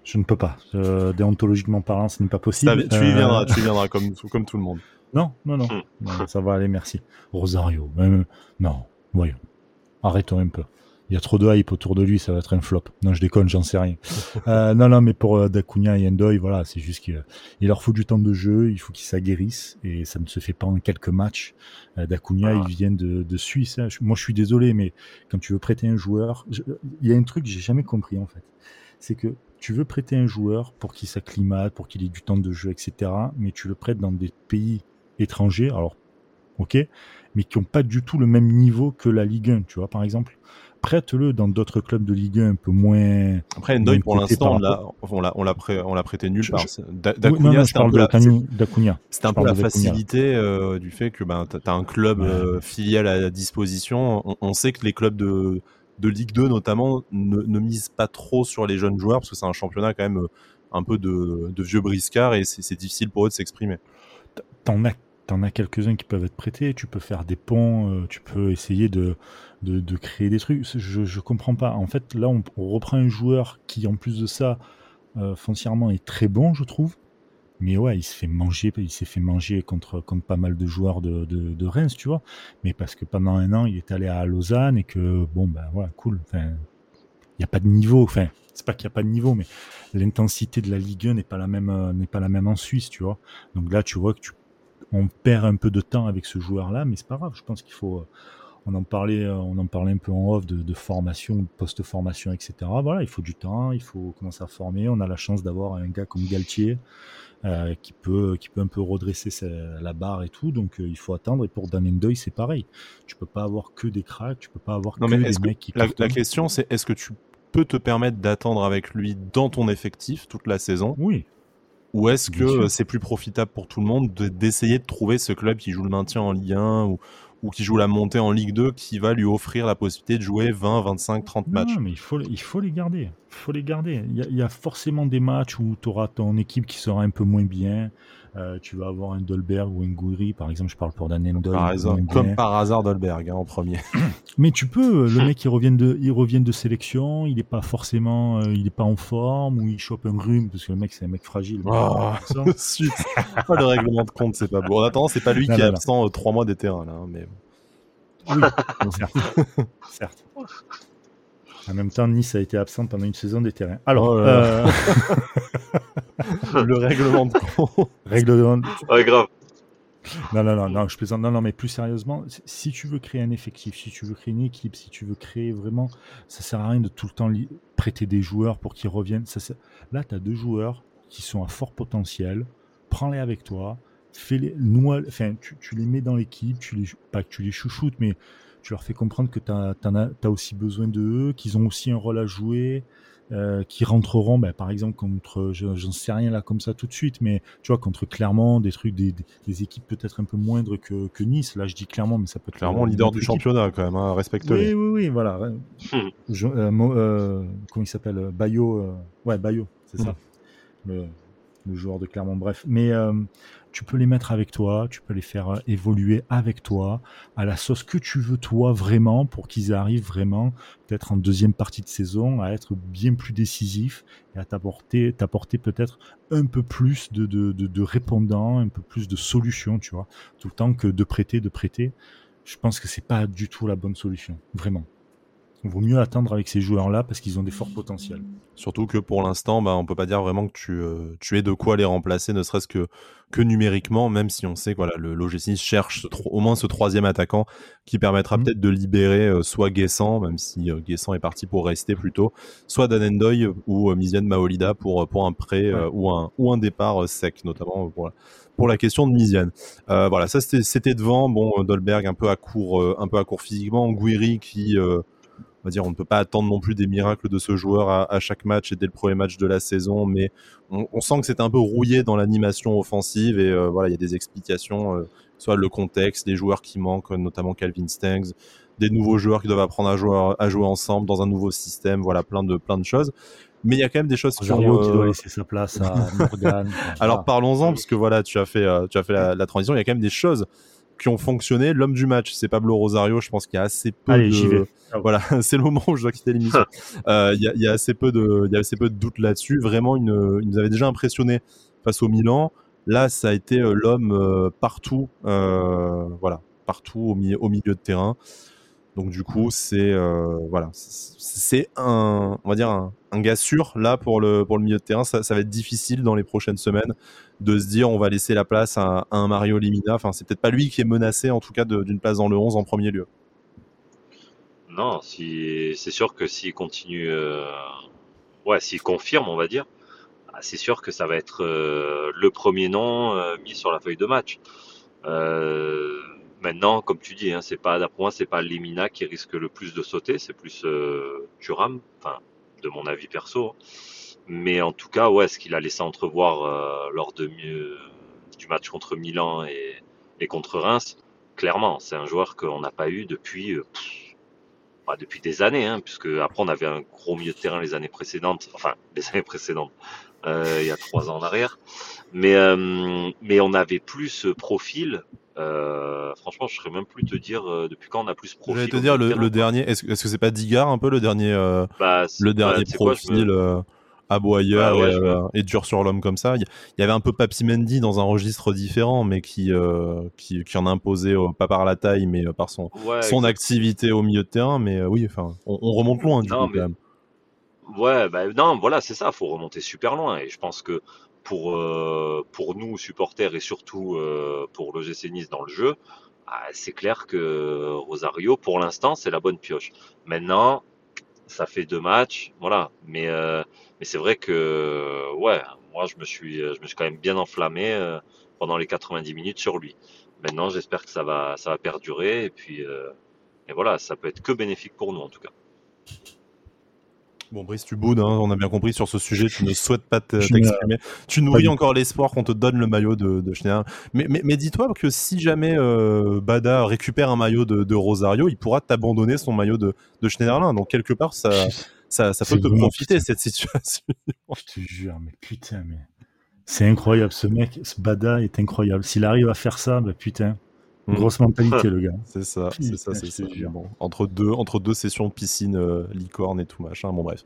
Je ne peux pas. Euh, déontologiquement parlant, ce n'est pas possible. tu y viendras, tu y viendras comme, comme tout le monde. Non, non, non, hmm. Ça va aller, merci. Rosario, non, voyons. Arrêtons un peu. Il y a trop de hype autour de lui, ça va être un flop. Non, je déconne, j'en sais rien. euh, non, non, mais pour euh, Dacunia et Endoy, voilà, c'est juste qu'il leur faut du temps de jeu, il faut qu'ils s'aguerrissent, et ça ne se fait pas en quelques matchs. Euh, Dacunia, ils viennent de, de Suisse. Hein. Moi, je suis désolé, mais quand tu veux prêter un joueur, il y a un truc que j'ai jamais compris, en fait. C'est que tu veux prêter un joueur pour qu'il s'acclimate, pour qu'il ait du temps de jeu, etc. Mais tu le prêtes dans des pays étrangers, alors ok, mais qui n'ont pas du tout le même niveau que la Ligue 1, tu vois, par exemple. Prête-le dans d'autres clubs de Ligue 1 un peu moins. Après, Ndoye, pour l'instant, on l'a, on l'a, prêté nulle part. D'Acuna, c'était un peu la, c'est un peu la facilité euh, du fait que ben, tu as un club euh, filial à disposition. On, on, sait que les clubs de, de Ligue 2 notamment ne, ne mise pas trop sur les jeunes joueurs parce que c'est un championnat quand même euh, un peu de, de vieux briscards et c'est difficile pour eux de s'exprimer. T'en as, en as quelques-uns qui peuvent être prêtés, tu peux faire des ponts, tu peux essayer de, de, créer des trucs. Je, je comprends pas. En fait, là, on, reprend un joueur qui, en plus de ça, euh, foncièrement est très bon, je trouve. Mais ouais, il se fait manger, il s'est fait manger contre, contre pas mal de joueurs de, de, Reims, tu vois. Mais parce que pendant un an, il est allé à Lausanne et que, bon, ben voilà, cool. Il n'y a pas de niveau. Enfin, c'est pas qu'il n'y a pas de niveau, mais l'intensité de la Ligue 1 n'est pas la même, euh, n'est pas la même en Suisse, tu vois. Donc là, tu vois que tu, on perd un peu de temps avec ce joueur-là, mais c'est pas grave. Je pense qu'il faut, on en parlait, euh, on en parlait un peu en off de, de formation, de post-formation, etc. Voilà, il faut du temps, il faut commencer à former. On a la chance d'avoir un gars comme Galtier euh, qui peut, qui peut un peu redresser la barre et tout. Donc euh, il faut attendre. Et pour Dan Endoy, c'est pareil. Tu peux pas avoir que des cracks, tu peux pas avoir que des mecs qui. La, la question, c'est est-ce que tu peux te permettre d'attendre avec lui dans ton effectif toute la saison? Oui. Ou est-ce que c'est plus profitable pour tout le monde d'essayer de, trouver ce club qui joue le maintien en Ligue 1 ou, ou qui joue la montée en Ligue 2 qui va lui offrir la possibilité de jouer 20, 25, 30 matchs. Non, mais il faut, il faut les garder. Il faut les garder. Il y a, forcément des matchs où tu auras ton équipe qui sera un peu moins bien. Euh, tu vas avoir un Dolberg ou un Gouiri, par exemple, je parle pour Dan Comme par hasard Dolberg hein, en premier. Mais tu peux, le mec il revient de, il revient de sélection, il n'est pas forcément, euh, il est pas en forme ou il chope un rhume parce que le mec c'est un mec fragile. Oh, suite. le règlement de compte c'est pas beau. En attendant, c'est pas lui qui est absent trois mois des terrains là, hein, mais. Oui, certes. certes. En même temps, Nice a été absent pendant une saison des terrains. Alors, oh euh, le règlement de compte. Règlement de... Ouais, grave. Non, non, non, non, je plaisante. Non, non, mais plus sérieusement, si tu veux créer un effectif, si tu veux créer une équipe, si tu veux créer vraiment, ça sert à rien de tout le temps prêter des joueurs pour qu'ils reviennent. Ça Là, tu as deux joueurs qui sont à fort potentiel. Prends-les avec toi. Fais-les, enfin, tu, tu, les mets dans l'équipe. Tu les, pas que tu les chouchoutes, mais tu leur fais comprendre que tu as, aussi besoin d'eux, qu'ils ont aussi un rôle à jouer, euh, qui rentreront, ben, par exemple, contre, j'en sais rien là comme ça tout de suite, mais tu vois, contre Clermont, des trucs, des, équipes peut-être un peu moindres que, Nice. Là, je dis clairement, mais ça peut être. Clairement, leader du championnat quand même, hein, respecte-le. Oui, oui, oui, voilà. Hmm. Euh, euh, comment il s'appelle Bayo. ouais, Bayo, c'est ça. Hmm. Le, joueur de Clermont, bref. Mais tu peux les mettre avec toi, tu peux les faire euh, évoluer avec toi, à la sauce que tu veux toi vraiment, pour qu'ils arrivent vraiment, peut-être en deuxième partie de saison, à être bien plus décisifs et à t'apporter, t'apporter peut-être un peu plus de, répondants, un peu plus de solutions, tu vois, tout le temps que de prêter, de prêter. Je pense que c'est pas du tout la bonne solution, vraiment. Il vaut mieux attendre avec ces joueurs-là parce qu'ils ont des forts potentiels. Surtout que pour l'instant, bah, on peut pas dire vraiment que tu, euh, tu aies de quoi les remplacer, ne serait-ce que, que numériquement, même si on sait que voilà, le logiciel cherche au moins ce troisième attaquant qui permettra mmh. peut-être de libérer euh, soit Guessant, même si euh, Guessant est parti pour rester plutôt, soit Danendoy ou euh, Miziane Maolida pour, pour un prêt ou, un, ou un départ sec, notamment pour la, pour la question de Miziane. voilà, ça c'était devant. Bon, Dolberg un peu à court, un peu à court physiquement, Guiri qui on va dire, on ne peut pas attendre non plus des miracles de ce joueur à, chaque match et dès le premier match de la saison, mais on, sent que c'est un peu rouillé dans l'animation offensive et euh, voilà, il y a des explications, euh, soit le contexte, les joueurs qui manquent, notamment Calvin Stangs, des nouveaux joueurs qui doivent apprendre à jouer, à jouer ensemble dans un nouveau système, voilà, plein de, plein de choses. Mais il y a quand même des choses qui, ont, qui doit euh, laisser sa place à Morgan. Alors parlons-en parce que voilà, tu as fait, tu as fait la, la transition. Il y a quand même des choses qui ont fonctionné. L'homme du match, c'est Pablo Rosario. Je pense qu'il y a assez peu de. Ah voilà, c'est le moment où je dois quitter l'émission. Euh, il y, a, assez peu de, il y a assez peu de doutes là-dessus. Vraiment, il nous avait déjà impressionné face au Milan. Là, ça a été euh, l'homme euh, partout, voilà, partout au, au milieu de terrain. Donc du coup, c'est euh, voilà, c'est un, on va dire un, gars sûr là pour le pour le milieu de terrain. Ça, va être difficile dans les prochaines semaines de se dire on va laisser la place à, un Mario Limina. Enfin, c'est peut-être pas lui qui est menacé en tout cas d'une place dans le 11 en premier lieu. Non, si c'est sûr que s'il continue, euh, ouais, s'il confirme, on va dire, ah, c'est sûr que ça va être euh, le premier nom mis sur la feuille de match. Maintenant, comme tu dis, hein, c'est pas, pour moi, c'est pas Limina qui risque le plus de sauter, c'est plus euh, Thuram, enfin, de mon avis perso. Mais en tout cas, ouais, ce qu'il a laissé entrevoir euh, lors de du match contre Milan et, contre Reims, clairement, c'est un joueur qu'on n'a pas eu depuis, euh, depuis des années, hein, puisque après on avait un gros milieu de terrain les années précédentes, enfin les années précédentes, euh, il y a trois ans en arrière, mais mais on avait plus ce profil euh, franchement, je serais même plus te dire euh, depuis quand on a plus profil. Je vais te dire le, dernier. Est-ce est -ce que c'est pas Digard un peu le dernier, euh, bah, le dernier profil aboyeur bah et, dur sur l'homme comme ça. Il y avait un peu Papi Mendy dans un registre différent, mais qui, qui, qui, en imposait pas par la taille, mais par son, son activité au milieu de terrain. Mais oui, enfin, on, remonte loin du coup quand même. Ouais, bah, non, voilà, c'est ça. Faut remonter super loin. Et je pense que pour, euh, pour nous, supporters, et surtout euh, pour le GC Nice dans le jeu, ah, c'est clair que Rosario, pour l'instant, c'est la bonne pioche. Maintenant, ça fait deux matchs, voilà. Mais, euh, mais c'est vrai que, ouais, moi, je me suis, quand même bien enflammé pendant les 90 minutes sur lui. Maintenant, j'espère que ça va, ça va perdurer. Et puis, et voilà, ça peut être que bénéfique pour nous, en tout cas. Bon, Brice, tu boudes, hein, on a bien compris sur ce sujet, tu ne souhaites pas t'exprimer. tu nourris encore l'espoir qu'on te donne le maillot de, de Schneider. Mais, mais, dis-toi que si jamais euh, Bada récupère un maillot de, Rosario, il pourra t'abandonner son maillot de, de Schneiderlin. Donc, quelque part, ça, ça, ça peut te profiter, cette situation. Je te jure, mais putain, mais. C'est incroyable, ce mec, ce Bada est incroyable. S'il arrive à faire ça, bah putain, hmm. grosse mentalité le gars. C'est ça, c'est ça, c'est ça. entre deux, entre deux sessions de piscine, euh, licorne et tout machin. Bon bref,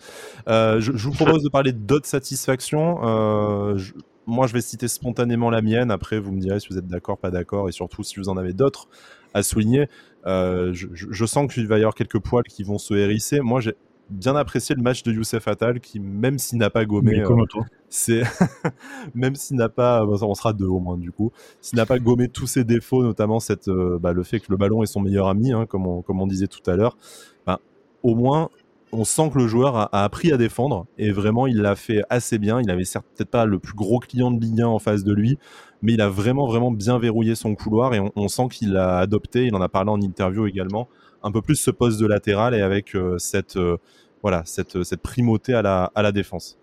euh, je, vous propose de parler d'autres satisfactions. Euh, moi, je vais citer spontanément la mienne. Après, vous me direz si vous êtes d'accord, pas d'accord, et surtout si vous en avez d'autres à souligner. Je, je, sens qu'il va y avoir quelques poils qui vont se hérisser. Moi, j'ai bien apprécié le match de Youssef Attal qui, même s'il n'a pas gommé, euh, c'est même s'il n'a pas, on sera deux au moins du coup, s'il n'a pas gommé tous ses défauts, notamment cette, euh, bah, le fait que le ballon est son meilleur ami, hein, comme, on, comme on disait tout à l'heure, bah, au moins on sent que le joueur a, appris à défendre et vraiment il l'a fait assez bien. Il avait certes peut-être pas le plus gros client de Ligue 1 en face de lui, mais il a vraiment vraiment bien verrouillé son couloir et on, on sent qu'il a adopté. Il en a parlé en interview également un peu plus ce poste de latéral et avec euh, cette, euh, voilà, cette, cette primauté à la, à la défense.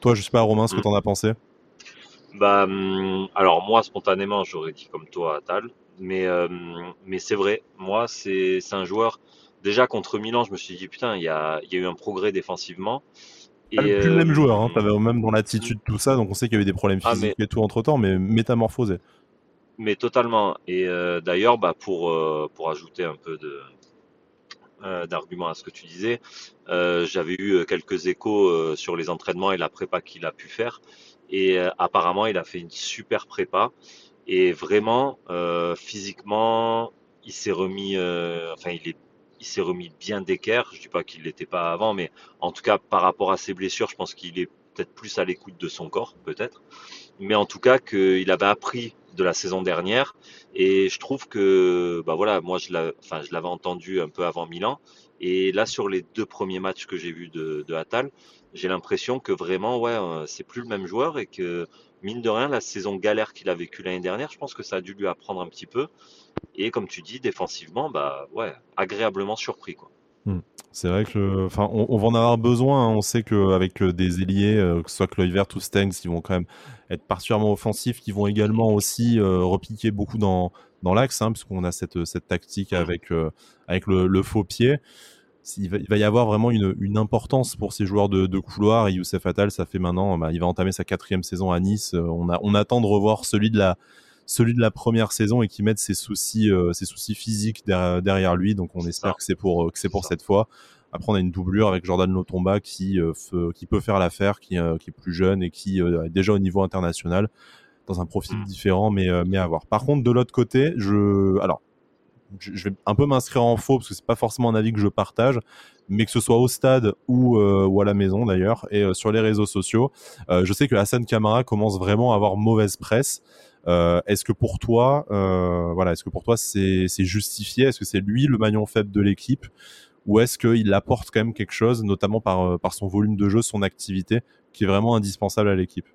Toi, je sais pas, Romain, ce que mm. tu en as pensé? Bah, hum, alors moi, spontanément, j'aurais dit comme toi, Tal, mais, euh, mais c'est vrai, moi, c'est un joueur. Déjà contre Milan, je me suis dit putain, il y a, y a eu un progrès défensivement. Et plus le même joueur, hein, avais même dans l'attitude tout ça, donc on sait qu'il y avait des problèmes ah, physiques et tout entre temps, mais métamorphosé. Mais totalement. Et euh, d'ailleurs, bah, pour, euh, pour ajouter un peu de, euh, d'arguments à ce que tu disais, j'avais eu quelques échos sur les entraînements et la prépa qu'il a pu faire. Et apparemment, il a fait une super prépa. Et vraiment, physiquement, il s'est remis, enfin, il est il s'est remis bien d'équerre. Je dis pas qu'il l'était pas avant, mais en tout cas, par rapport à ses blessures, je pense qu'il est peut-être plus à l'écoute de son corps, peut-être. Mais en tout cas, qu'il avait appris de la saison dernière. Et je trouve que, bah voilà, moi je l'avais, entendu un peu avant Milan. Et là, sur les deux premiers matchs que j'ai vus de, de Atal, j'ai l'impression que vraiment, ouais, euh, c'est plus le même joueur et que mine de rien, la saison galère qu'il a vécue l'année dernière, je pense que ça a dû lui apprendre un petit peu. Et comme tu dis, défensivement, bah ouais, agréablement surpris quoi. Hmm. C'est vrai que, enfin, on, va en avoir besoin. Hein. On sait qu'avec euh, des ailiers, euh, que ce soit Kluivert ou Stengs, qui vont quand même être particulièrement offensifs, qui vont également aussi euh, repiquer beaucoup dans, dans l'axe, hein, puisqu'on a cette, cette tactique avec, avec le, faux pied. Il va, y avoir vraiment une, une, importance pour ces joueurs de, de couloir. Et Youssef Attal, ça fait maintenant, bah, il va entamer sa quatrième saison à Nice. On, a, on attend de revoir celui de la, celui de la première saison et qui mette ses soucis, euh, ses soucis physiques derrière, lui. Donc on espère que c'est pour, euh, que c'est pour cette fois. Après, on a une doublure avec Jordan Lotomba qui, euh, qui peut faire l'affaire, qui, qui, est plus jeune et qui est déjà au niveau international dans un profil mm. différent, mais, mais à voir. Par contre, de l'autre côté, je, alors, je vais un peu m'inscrire en faux parce que c'est pas forcément un avis que je partage, mais que ce soit au stade ou, ou à la maison d'ailleurs et sur les réseaux sociaux, je sais que Hassan Kamara commence vraiment à avoir mauvaise presse. Euh, est-ce que pour toi, euh, voilà, est-ce que pour toi c'est justifié? Est-ce que c'est lui le maillon faible de l'équipe? Ou est-ce qu'il apporte quand même quelque chose, notamment par, euh, son volume de jeu, son activité, qui est vraiment indispensable à l'équipe?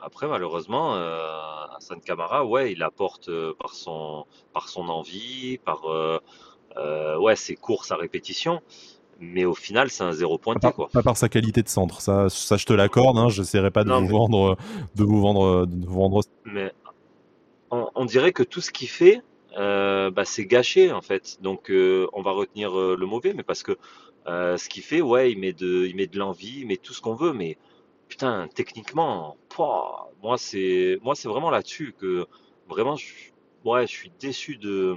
Après, malheureusement, euh, Hassan Kamara, ouais, il apporte par, son, par son envie, par ouais, ses courses à répétition mais au final, c'est un zéro pointé. Quoi. Pas par sa qualité de centre, ça, ça je te l'accorde. Hein, J'essaierai pas de vous vendre, de vous vendre, de vous vendre. Mais on, dirait que tout ce qu'il fait, euh, bah, c'est gâché en fait. Donc, euh, on va retenir euh, le mauvais, mais parce que euh, ce qu'il fait, ouais, il met de, il met de l'envie, il met tout ce qu'on veut, mais putain, techniquement, moi c'est, moi c'est vraiment là-dessus que vraiment, je, ouais, je suis déçu de,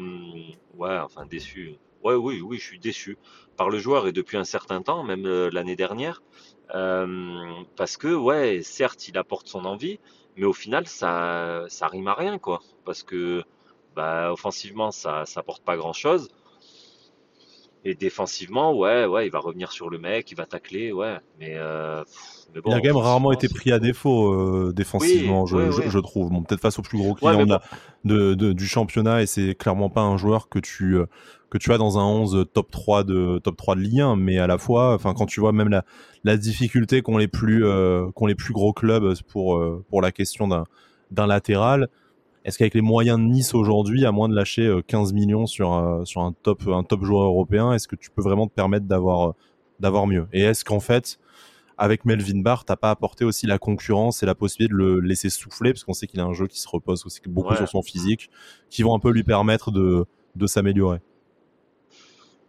ouais, enfin déçu Ouais, oui, oui, je suis déçu par le joueur et depuis un certain temps, même euh, l'année dernière, euh, parce que ouais, certes, il apporte son envie, mais au final, ça, ça rime à rien, quoi. Parce que, bah, offensivement, ça, ça apporte pas grand chose. Et défensivement, ouais, ouais, il va revenir sur le mec, il va tacler, ouais. Mais, euh, il a quand même rarement été pris à défaut euh, défensivement, je, je, trouve. Bon, peut-être face au plus gros client de, de, du championnat, et c'est clairement pas un joueur que tu euh, que tu as dans un 11 top 3 de top 3 de Ligue 1, mais à la fois, enfin quand tu vois même la, la difficulté qu'ont les plus euh, qu'ont les plus gros clubs pour euh, pour la question d'un d'un latéral, est-ce qu'avec les moyens de Nice aujourd'hui, à moins de lâcher 15 euh, millions sur, euh, sur un, top, un top joueur européen, est-ce que tu peux vraiment te permettre d'avoir, euh, d'avoir mieux? Et est-ce qu'en fait, avec Melvin Barr, t'as pas apporté aussi la concurrence et la possibilité de le laisser souffler, parce qu'on sait qu'il a un jeu qui se repose aussi beaucoup sur son physique, qui vont un peu lui permettre de, de s'améliorer.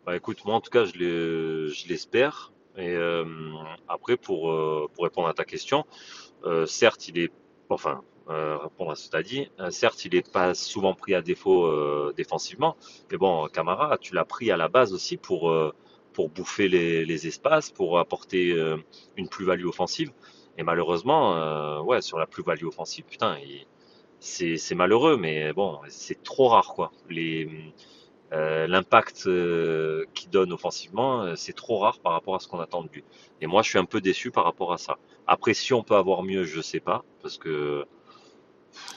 Bah écoute, moi en tout cas, je l'espère. Et après, pour, pour répondre à ta question, certes, il est, enfin, répondre à ce que tu as dit, certes, il n'est pas souvent pris à défaut défensivement, mais bon, Camara, tu l'as pris à la base aussi pour, pour bouffer les, les espaces, pour apporter une plus-value offensive. Et malheureusement, ouais, sur la plus-value offensive, putain, c'est malheureux, mais bon, c'est trop rare, quoi. Euh, l'impact euh, qu'il donne offensivement, euh, c'est trop rare par rapport à ce qu'on attend de lui. Et moi, je suis un peu déçu par rapport à ça. Après, si on peut avoir mieux, je sais pas, parce que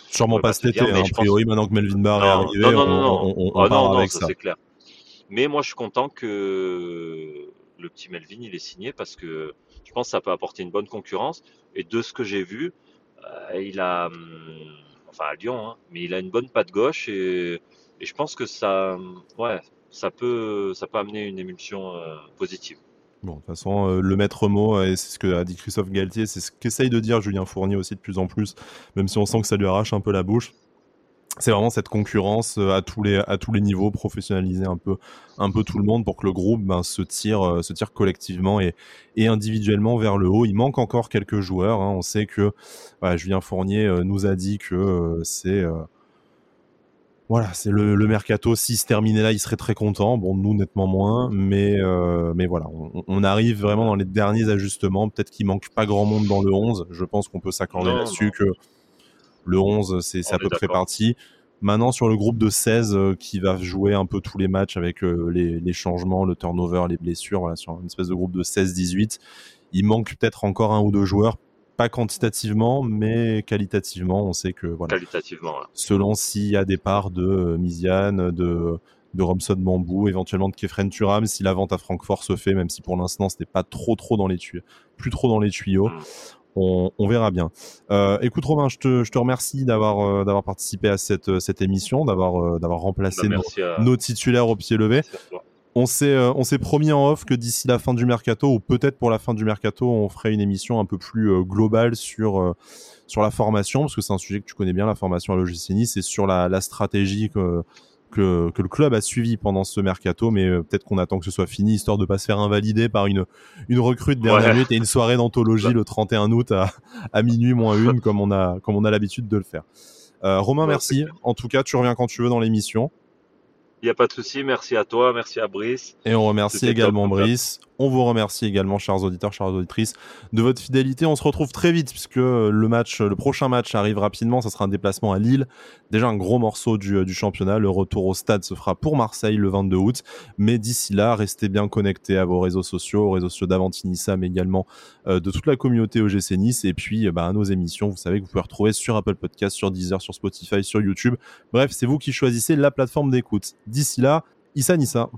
sûrement pas cet été. Hein, a priori, maintenant que Melvin Barr est arrivé, non, non, non, on, on, ah, avec ça. C'est clair. Mais moi, je suis content que le petit Melvin il est signé parce que je pense que ça peut apporter une bonne concurrence. Et de ce que j'ai vu, il a, hum, enfin à Lyon, hein, mais il a une bonne patte gauche et et je pense que ça, ouais, ça peut, ça peut amener une émulsion euh, positive. Bon, de toute façon, euh, le maître mot, et c'est ce que a dit Christophe Galtier, c'est ce qu'essaye de dire Julien Fournier aussi de plus en plus, même si on sent que ça lui arrache un peu la bouche. C'est vraiment cette concurrence euh, à tous les à tous les niveaux, professionnaliser un peu un peu tout le monde pour que le groupe ben, se tire se tire collectivement et, et individuellement vers le haut. Il manque encore quelques joueurs. Hein. On sait que Julien Fournier nous a dit que c'est voilà, c'est le, le, mercato. S'il se terminait là, il serait très content. Bon, nous nettement moins, mais euh, mais voilà, on, arrive vraiment dans les derniers ajustements. Peut-être qu'il manque pas grand monde dans le 11. Je pense qu'on peut s'accorder là-dessus que le 11, c'est à peu près parti. Maintenant, sur le groupe de 16 euh, qui va jouer un peu tous les matchs avec euh, les, les, changements, le turnover, les blessures, voilà, sur une espèce de groupe de 16-18, il manque peut-être encore un ou deux joueurs pas quantitativement, mais qualitativement, on sait que voilà. Qualitativement. Selon s'il y a des parts de euh, Misiane, de de Robson Bambou, éventuellement de Kefren Turam, si la vente à Francfort se fait, même si pour l'instant c'était pas trop trop dans les tuyaux, plus trop dans les tuyaux. Mm. On, on, verra bien. Euh, écoute Romain, je te, je te remercie d'avoir euh, d'avoir participé à cette, cette émission, d'avoir euh, d'avoir remplacé bah, nos, titulaires au pied levé. On s'est, euh, on s'est promis en off que d'ici la fin du mercato, ou peut-être pour la fin du mercato, on ferait une émission un peu plus euh, globale sur, euh, sur la formation, parce que c'est un sujet que tu connais bien, la formation à l'OGC Nice, et sur la, la stratégie que, que, que, le club a suivi pendant ce mercato, mais peut-être qu'on attend que ce soit fini, histoire de pas se faire invalider par une, une recrue de dernière minute et une soirée d'anthologie le 31 août à, à minuit moins une, comme on a, comme on a l'habitude de le faire. Romain, merci. En tout cas, tu reviens quand tu veux dans l'émission. Il n'y a pas de souci. Merci à toi, merci à Brice. Et on remercie également Brice. On vous remercie également, chers auditeurs, chères auditrices, de votre fidélité. On se retrouve très vite puisque le match, le prochain match arrive rapidement. Ça sera un déplacement à Lille. Déjà un gros morceau du, du championnat. Le retour au stade se fera pour Marseille le 22 août. Mais d'ici là, restez bien connectés à vos réseaux sociaux, aux réseaux sociaux d'Avantinissa, mais également euh, de toute la communauté OGC Nice. Et puis, bah, à nos émissions, vous savez que vous pouvez retrouver sur Apple Podcast, sur Deezer, sur Spotify, sur YouTube. Bref, c'est vous qui choisissez la plateforme d'écoute. D'ici là, Issa Nissa.